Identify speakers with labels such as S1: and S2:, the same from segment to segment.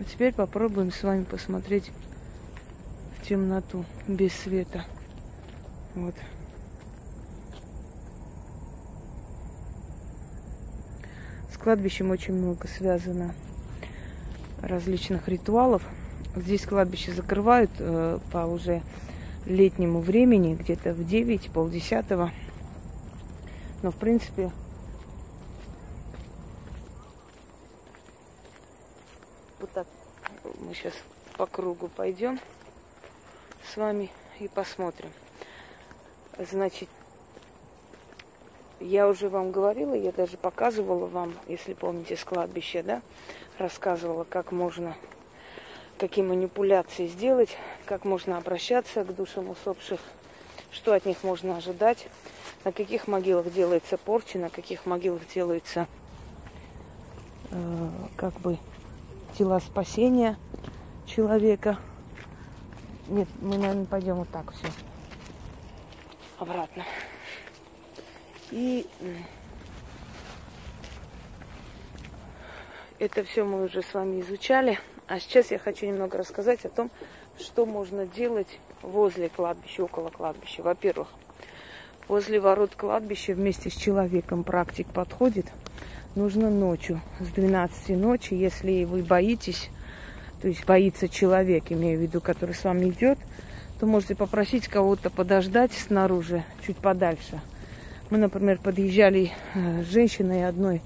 S1: А теперь попробуем с вами посмотреть в темноту, без света. Вот. С кладбищем очень много связано различных ритуалов. Здесь кладбище закрывают э, по уже летнему времени, где-то в 9, полдесятого. Но, в принципе, вот так мы сейчас по кругу пойдем с вами и посмотрим. Значит, я уже вам говорила, я даже показывала вам, если помните, с кладбища, да, рассказывала, как можно, какие манипуляции сделать, как можно обращаться к душам усопших, что от них можно ожидать, на каких могилах делается порча, на каких могилах делаются э, как бы тела спасения человека. Нет, мы, наверное, пойдем вот так все. Обратно. И это все мы уже с вами изучали. А сейчас я хочу немного рассказать о том, что можно делать возле кладбища, около кладбища. Во-первых, возле ворот кладбища вместе с человеком практик подходит. Нужно ночью, с 12 ночи, если вы боитесь, то есть боится человек, имею в виду, который с вами идет, то можете попросить кого-то подождать снаружи, чуть подальше. Мы, например, подъезжали э, с женщиной одной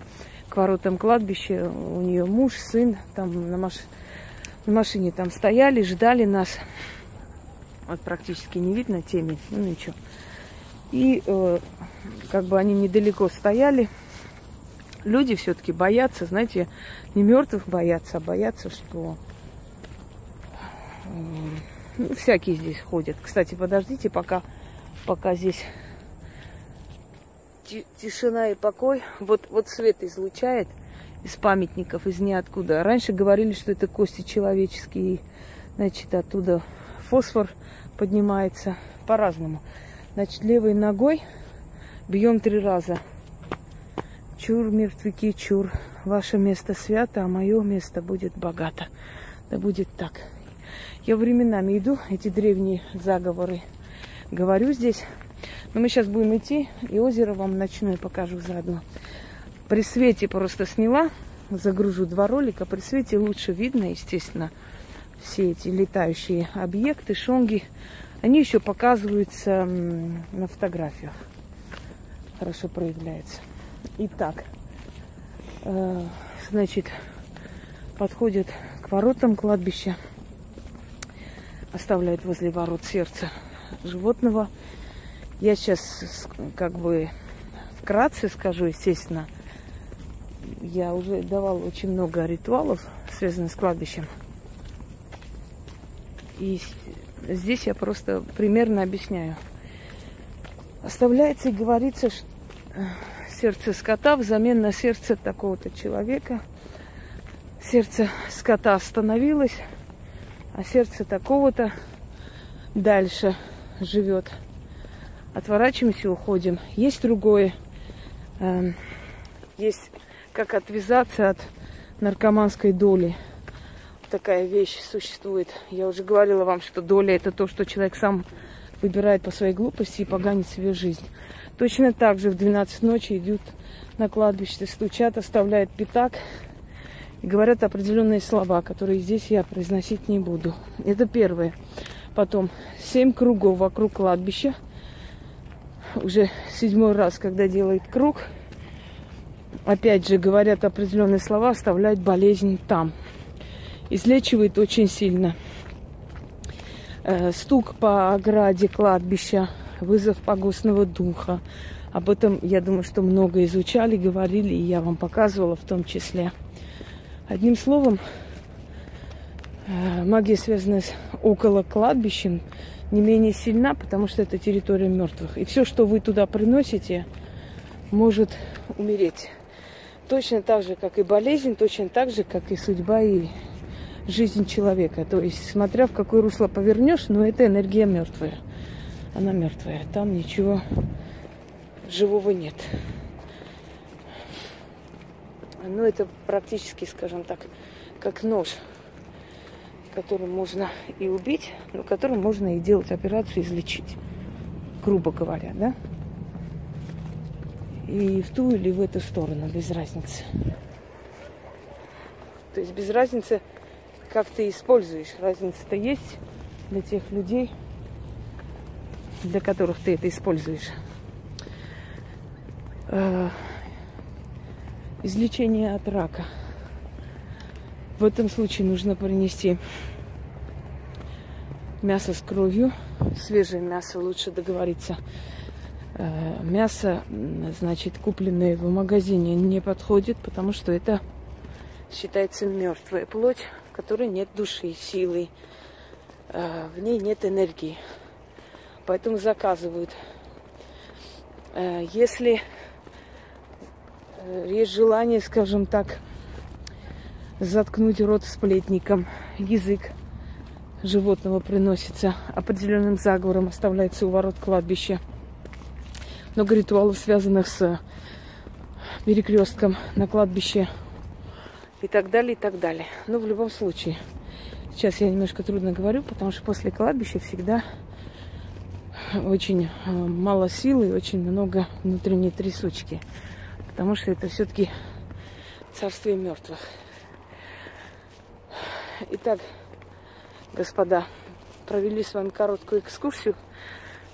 S1: к воротам кладбища, у нее муж, сын, там на, маш... на машине там стояли, ждали нас. Вот практически не видно темень, ну ничего. И э, как бы они недалеко стояли. Люди все-таки боятся, знаете, не мертвых боятся, а боятся, что ну, всякие здесь ходят. Кстати, подождите, пока, пока здесь тишина и покой. Вот, вот свет излучает из памятников, из ниоткуда. Раньше говорили, что это кости человеческие. Значит, оттуда фосфор поднимается по-разному. Значит, левой ногой бьем три раза. Чур, мертвяки, чур. Ваше место свято, а мое место будет богато. Да будет так. Я временами иду, эти древние заговоры говорю здесь. Но мы сейчас будем идти, и озеро вам ночное покажу заодно. При свете просто сняла, загружу два ролика. При свете лучше видно, естественно, все эти летающие объекты, шонги. Они еще показываются на фотографиях. Хорошо проявляется. Итак, э, значит, подходит к воротам кладбища оставляет возле ворот сердце животного. Я сейчас как бы вкратце скажу, естественно, я уже давала очень много ритуалов, связанных с кладбищем. И здесь я просто примерно объясняю. Оставляется и говорится, что сердце скота взамен на сердце такого-то человека. Сердце скота остановилось, а сердце такого-то дальше живет. Отворачиваемся, уходим. Есть другое. Эм, есть как отвязаться от наркоманской доли. Такая вещь существует. Я уже говорила вам, что доля это то, что человек сам выбирает по своей глупости и поганит себе жизнь. Точно так же в 12 ночи идут на кладбище, стучат, оставляют пятак, и говорят определенные слова, которые здесь я произносить не буду. Это первое. Потом семь кругов вокруг кладбища. Уже седьмой раз, когда делает круг, опять же говорят определенные слова, оставляют болезнь там. Излечивает очень сильно. Э, стук по ограде кладбища, вызов погостного духа. Об этом, я думаю, что много изучали, говорили, и я вам показывала в том числе. Одним словом, э, магия, связанная с около кладбищем, не менее сильна, потому что это территория мертвых. И все, что вы туда приносите, может умереть. Точно так же, как и болезнь, точно так же, как и судьба и жизнь человека. То есть, смотря в какое русло повернешь, но это энергия мертвая. Она мертвая. Там ничего живого нет. Ну, это практически, скажем так, как нож. которым можно и убить, но которым можно и делать операцию, излечить, грубо говоря, да? И в ту или в эту сторону, без разницы. То есть без разницы, как ты используешь. Разница-то есть для тех людей, для которых ты это используешь. Э, излечение от рака. В этом случае нужно принести мясо с кровью. Свежее мясо лучше договориться. Э, мясо, значит, купленное в магазине не подходит, потому что это считается мертвая плоть, в которой нет души, силы, э, в ней нет энергии. Поэтому заказывают. Если Э, есть желание, скажем так, заткнуть рот сплетником. Язык животного приносится определенным заговором, оставляется у ворот кладбища. Много ритуалов, связанных с перекрестком на кладбище и так далее, и так далее. Но в любом случае, сейчас я немножко трудно говорю, потому что после кладбища всегда очень э, мало силы и очень много внутренней трясучки потому что это все-таки царствие мертвых. Итак, господа, провели с вами короткую экскурсию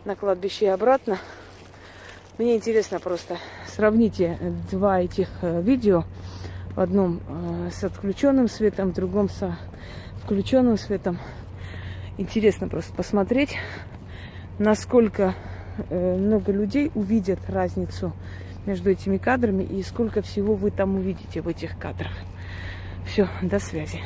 S1: на кладбище и обратно. Мне интересно просто, сравните два этих э, видео. В одном э, с отключенным светом, в другом со включенным светом. Интересно просто посмотреть, насколько э, много людей увидят разницу между этими кадрами и сколько всего вы там увидите в этих кадрах. Все, до связи.